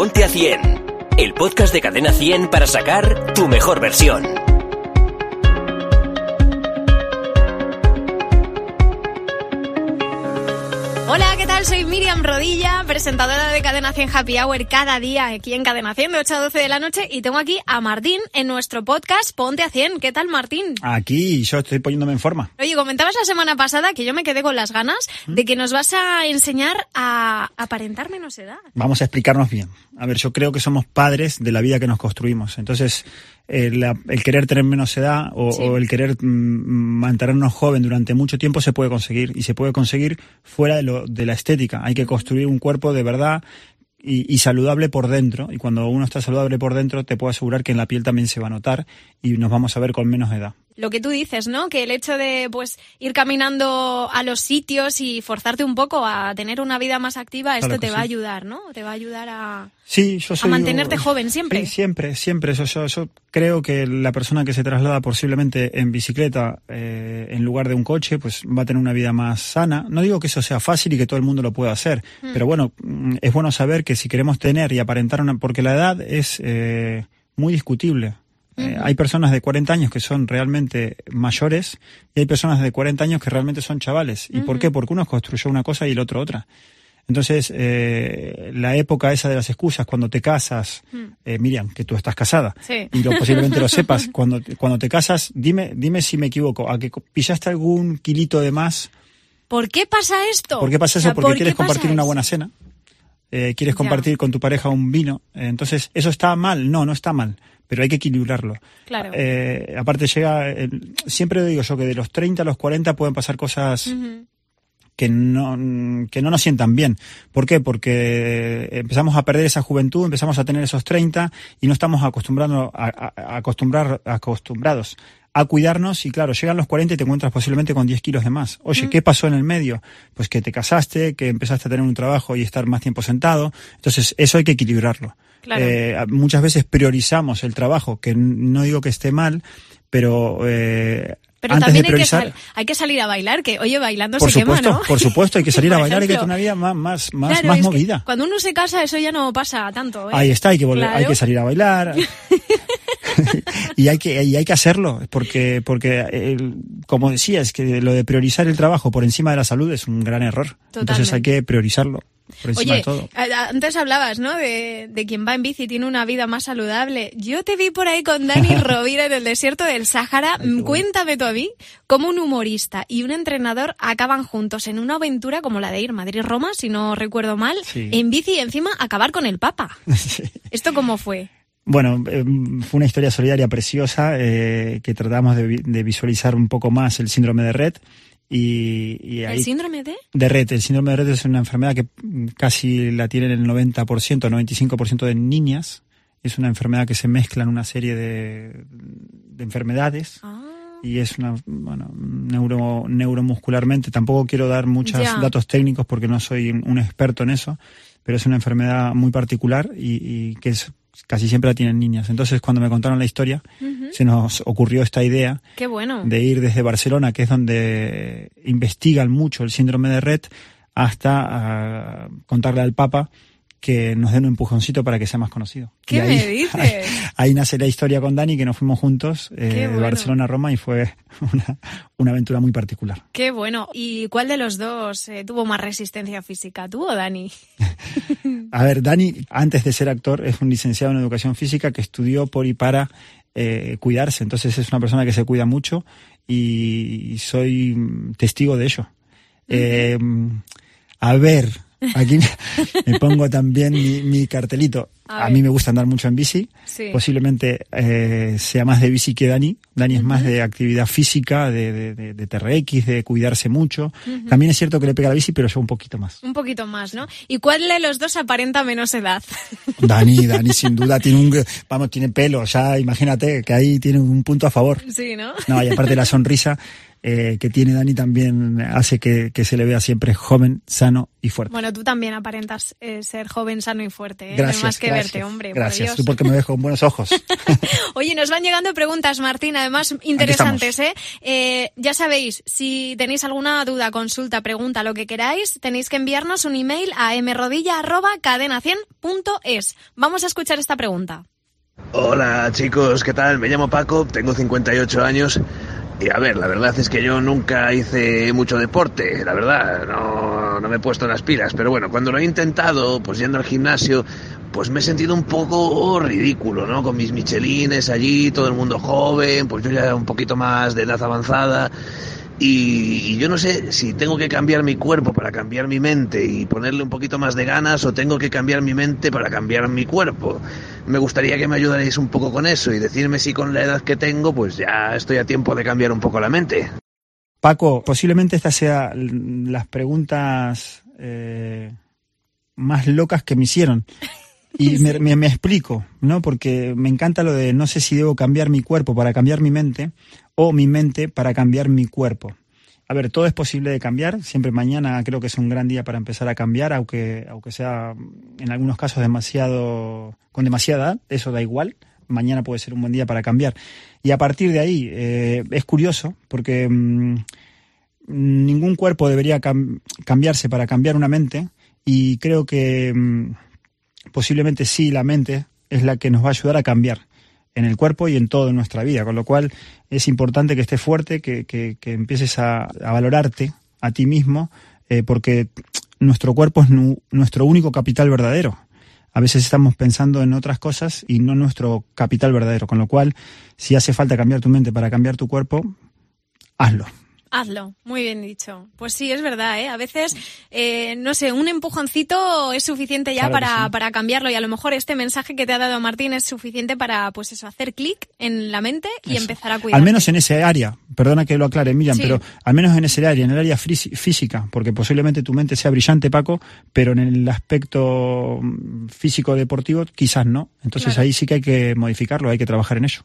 Ponte a 100, el podcast de Cadena 100 para sacar tu mejor versión. Tal? Soy Miriam Rodilla, presentadora de Cadena 100 Happy Hour cada día aquí en Cadena 100 de 8 a 12 de la noche y tengo aquí a Martín en nuestro podcast Ponte a 100. ¿Qué tal, Martín? Aquí yo estoy poniéndome en forma. Oye, comentabas la semana pasada que yo me quedé con las ganas de que nos vas a enseñar a aparentar menos edad. Vamos a explicarnos bien. A ver, yo creo que somos padres de la vida que nos construimos. Entonces, el, el querer tener menos edad o, Sí. o el querer mm, mantenernos joven durante mucho tiempo se puede conseguir. Y se puede conseguir fuera de, lo, de la estética. Hay que construir un cuerpo de verdad y, y saludable por dentro. Y cuando uno está saludable por dentro, te puedo asegurar que en la piel también se va a notar y nos vamos a ver con menos edad. Lo que tú dices, ¿no? Que el hecho de pues ir caminando a los sitios y forzarte un poco a tener una vida más activa, esto Claro te va a ayudar, ¿no? Te va a ayudar a... Sí, yo soy, mantenerte joven siempre. Sí, siempre, siempre. Eso, yo, yo creo que la persona que se traslada posiblemente en bicicleta eh, en lugar de un coche, pues va a tener una vida más sana. No digo que eso sea fácil y que todo el mundo lo pueda hacer, Hmm. pero bueno, mm, es bueno saber que si queremos tener y aparentar una, porque la edad es eh, muy discutible. Eh, hay personas de 40 años que son realmente mayores y hay personas de 40 años que realmente son chavales. ¿Y por qué? Porque uno construyó una cosa y el otro otra. Entonces, eh, la época esa de las excusas, cuando te casas, eh, Miriam, que tú estás casada, Sí. y lo, posiblemente lo sepas, cuando, cuando te casas, dime, dime si me equivoco, ¿a que pillaste algún kilito de más? ¿Por qué pasa esto? ¿Por qué pasa O sea, eso? Porque ¿por quieres compartir una buena cena, eh, quieres Ya. compartir con tu pareja un vino, eh, entonces, ¿eso está mal? No, no está mal, pero hay que equilibrarlo. Claro. Eh, aparte llega, el- siempre digo yo que de los 30 a los 40 pueden pasar cosas que no, que no nos sientan bien. ¿Por qué? Porque empezamos a perder esa juventud, empezamos a tener esos 30 y no estamos acostumbrando, a, a- a acostumbrar, acostumbrados a cuidarnos y claro, llegan los 40 y te encuentras posiblemente con 10 kilos de más. Oye, ¿qué pasó en el medio? Pues que te casaste, que empezaste a tener un trabajo y estar más tiempo sentado. Entonces, eso hay que equilibrarlo. Claro. Eh, muchas veces priorizamos el trabajo, que no digo que esté mal, pero, eh, Pero antes también hay que, sal- hay que salir a bailar, que oye, bailando Por se supuesto, quema, ¿no? por supuesto, hay que salir a bailar, hay que tener una vida más, más, más, Claro, más movida. Cuando uno se casa, eso ya no pasa tanto. ¿eh? Ahí está, hay que volver, hay que salir a bailar. y hay que, y hay que hacerlo, porque, porque el- como decía, es que lo de priorizar el trabajo por encima de la salud es un gran error. Entonces hay que priorizarlo por encima Oye, de todo. antes hablabas, ¿no? De, de quien va en bici y tiene una vida más saludable. Yo te vi por ahí con Dani Rovira en el desierto del Sáhara. Mm, Cuéntame tú a mí cómo un humorista y un entrenador acaban juntos en una aventura como la de ir Madrid-Roma, si no recuerdo mal, Sí. en bici y encima acabar con el Papa. ¿Esto cómo fue? Bueno, eh, fue una historia solidaria preciosa eh, que tratamos de, de visualizar un poco más el síndrome de Red. Y, y ahí, ¿El síndrome de? de Red. El síndrome de Red es una enfermedad que casi la tienen el 90%, 95% de niñas. Es una enfermedad que se mezcla en una serie de, de enfermedades Ah, y es una, bueno, neuro, neuromuscularmente. Tampoco quiero dar muchos datos técnicos porque no soy un experto en eso, pero es una enfermedad muy particular y, y que es, casi siempre la tienen niñas. Entonces, cuando me contaron la historia, se nos ocurrió esta idea Qué bueno. de ir desde Barcelona, que es donde investigan mucho el síndrome de Red, hasta ah, contarle al Papa que nos den un empujoncito para que sea más conocido. ¿Qué Y ahí, me dices? Ahí, ahí nace la historia con Dani, que nos fuimos juntos eh, de. Barcelona a Roma y fue una, una aventura muy particular. Qué bueno. ¿Y cuál de los dos eh, tuvo más resistencia física? ¿Tú o Dani? A ver, Dani, antes de ser actor, es un licenciado en educación física que estudió por y para eh, cuidarse. Entonces es una persona que se cuida mucho y soy testigo de ello. A ver, aquí me pongo también mi, cartelito. A A, mí me gusta andar mucho en bici. Sí. Posiblemente eh, sea más de bici que Dani. Dani es más de actividad física, de, de, de- de TRX, de cuidarse mucho. También es cierto que le pega la bici, pero yo un poquito más. Un poquito más, ¿no? ¿Y cuál de los dos aparenta menos edad? Dani, Dani sin duda tiene un, vamos, tiene pelo, ya imagínate que ahí tiene un punto a favor. sí, ¿no? No, y aparte la sonrisa eh, que tiene Dani también hace que, que se le vea siempre joven, sano y fuerte. Bueno, tú también aparentas eh, ser joven, sano y fuerte. ¿eh? Gracias, más que gracias. Verte, hombre. Gracias, tú porque me ves con buenos ojos. Oye, nos van llegando preguntas, Martín, además interesantes, ¿eh? ¿eh? Ya sabéis, si tenéis alguna duda, consulta, pregunta, lo que queráis, tenéis que enviarnos un email a mrodilla.cadena100.es. Vamos a escuchar esta pregunta. Hola chicos, ¿qué tal? Me llamo Paco, tengo 58 años y a ver, la verdad es que yo nunca hice mucho deporte, la verdad, no, no me he puesto las pilas, pero bueno, cuando lo he intentado, pues yendo al gimnasio, pues me he sentido un poco ridículo, ¿no? Con mis michelines allí, todo el mundo joven, pues yo ya un poquito más de edad avanzada. Y, yo no sé si tengo que cambiar mi cuerpo para cambiar mi mente y ponerle un poquito más de ganas o tengo que cambiar mi mente para cambiar mi cuerpo. Me gustaría que me ayudarais un poco con eso y decirme si con la edad que tengo pues ya estoy a tiempo de cambiar un poco la mente. Paco, posiblemente estas sean las preguntas eh, más locas que me hicieron. Y me, me, explico, ¿no? Porque me encanta lo de no sé si debo cambiar mi cuerpo para cambiar mi mente o mi mente para cambiar mi cuerpo. A ver, todo es posible de cambiar. Siempre mañana creo que es un gran día para empezar a cambiar, aunque, aunque sea en algunos casos demasiado, con demasiada eso da igual. Mañana puede ser un buen día para cambiar. Y a partir de ahí, eh, es curioso, porque mm, ningún cuerpo debería cambiarse para cambiar una mente. Y creo que mm, posiblemente sí la mente es la que nos va a ayudar a cambiar en el cuerpo y en toda nuestra vida, con lo cual es importante que estés fuerte, que, que, empieces a, valorarte a ti mismo, eh, porque nuestro cuerpo es nuestro único capital verdadero. A veces estamos pensando en otras cosas y no nuestro capital verdadero, con lo cual si hace falta cambiar tu mente para cambiar tu cuerpo, hazlo. Hazlo, muy bien dicho. Pues sí, es verdad, ¿eh? A veces, eh, no sé, un empujoncito es suficiente ya para, para cambiarlo y a lo mejor este mensaje que te ha dado Martín es suficiente para, pues eso, hacer clic en la mente y empezar a cuidar. Al menos en ese área, perdona que lo aclare, Miriam, pero al menos en ese área, en el área física, porque posiblemente tu mente sea brillante, Paco, pero en el aspecto mm, físico-deportivo quizás no. Entonces ahí sí que hay que modificarlo, hay que trabajar en ello.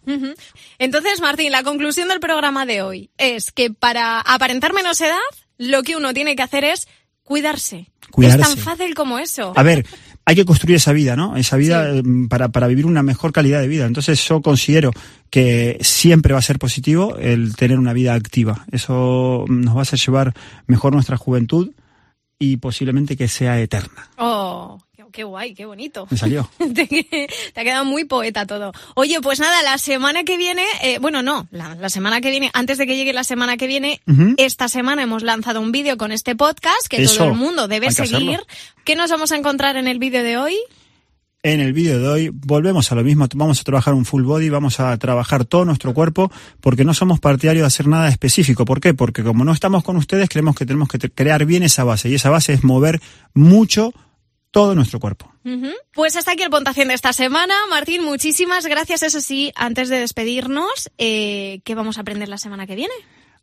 Entonces, Martín, la conclusión del programa de hoy es que para aparentar menos edad, lo que uno tiene que hacer es cuidarse. Es tan fácil como eso. A ver, hay que construir esa vida, ¿no? Esa vida em, para, para vivir una mejor calidad de vida. Entonces yo considero que siempre va a ser positivo el tener una vida activa. Eso nos va a hacer llevar mejor nuestra juventud y posiblemente que sea eterna. Oh, qué guay, qué bonito. Me salió. te, ha quedado muy poeta todo. Oye, pues nada, la semana que viene, eh, bueno, no, la, semana que viene, antes de que llegue la semana que viene, esta semana hemos lanzado un vídeo con este podcast que todo el mundo debe seguir. ¿Qué nos vamos a encontrar en el vídeo de hoy? En el vídeo de hoy volvemos a lo mismo, vamos a trabajar un full body, vamos a trabajar todo nuestro cuerpo, porque no somos partidarios de hacer nada específico. ¿Por qué? Porque como no estamos con ustedes, creemos que tenemos que crear bien esa base, y esa base es mover mucho todo nuestro cuerpo. Pues hasta aquí el puntuación de esta semana. Martín, muchísimas gracias. Eso sí, antes de despedirnos, eh, ¿qué vamos a aprender la semana que viene?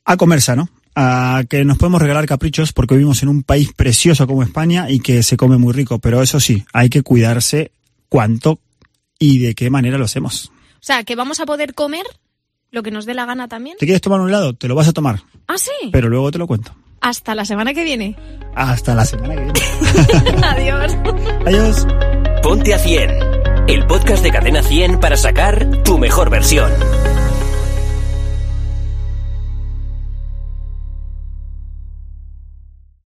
A comer sano. A que nos podemos regalar caprichos porque vivimos en un país precioso como España y que se come muy rico. Pero eso sí, hay que cuidarse cuánto y de qué manera lo hacemos. O sea, que vamos a poder comer lo que nos dé la gana también. ¿Te quieres tomar un helado? Te lo vas a tomar. Ah, sí. Pero luego te lo cuento. Hasta la semana que viene. Hasta la semana que viene. Adiós. Adiós. Ponte a 100, el podcast de Cadena 100 para sacar tu mejor versión.